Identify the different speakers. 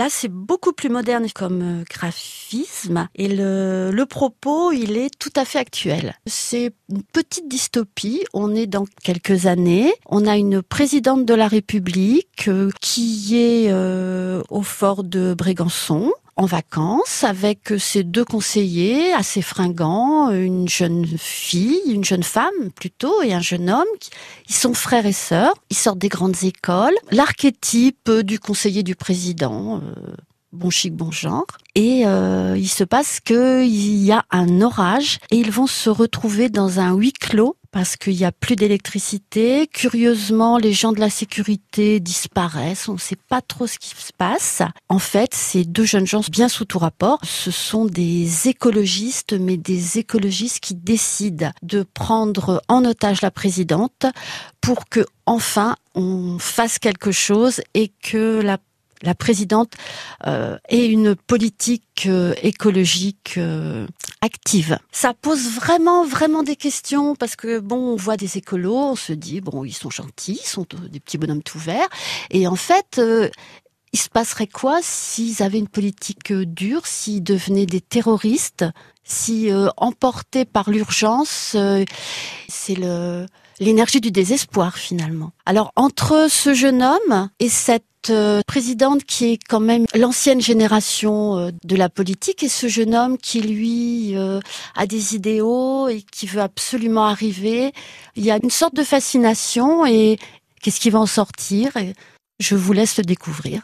Speaker 1: Là, c'est beaucoup plus moderne comme euh, graphisme et le, propos, il est tout à fait actuel. C'est une petite dystopie. On est dans quelques années. On a une présidente de la République euh, qui est euh, au fort de Brégançon en vacances avec ses deux conseillers assez fringants, une jeune fille, une jeune femme plutôt et un jeune homme. Ils sont frères et sœurs, ils sortent des grandes écoles. L'archétype du conseiller du président, euh, bon chic, bon genre. Et euh, il se passe qu'il y a un orage et ils vont se retrouver dans un huis clos parce qu'il n'y a plus d'électricité. Curieusement, les gens de la sécurité disparaissent. On ne sait pas trop ce qui se passe. En fait, ces deux jeunes gens, bien sous tout rapport, ce sont des écologistes, mais des écologistes qui décident de prendre en otage la présidente pour que enfin on fasse quelque chose et que la la présidente euh, ait une politique euh, écologique euh, active. Ça pose vraiment, vraiment des questions parce que bon, on voit des écolos, on se dit bon, ils sont gentils, ils sont des petits bonhommes tout verts, et en fait. il se passerait quoi s'ils avaient une politique dure, s'ils devenaient des terroristes, si emportés par l'urgence, c'est le l'énergie du désespoir finalement. Alors entre ce jeune homme et cette euh, présidente qui est quand même l'ancienne génération euh, de la politique et ce jeune homme qui lui euh, a des idéaux et qui veut absolument arriver. Il y a une sorte de fascination et qu'est-ce qui va en sortir? Je vous laisse le découvrir.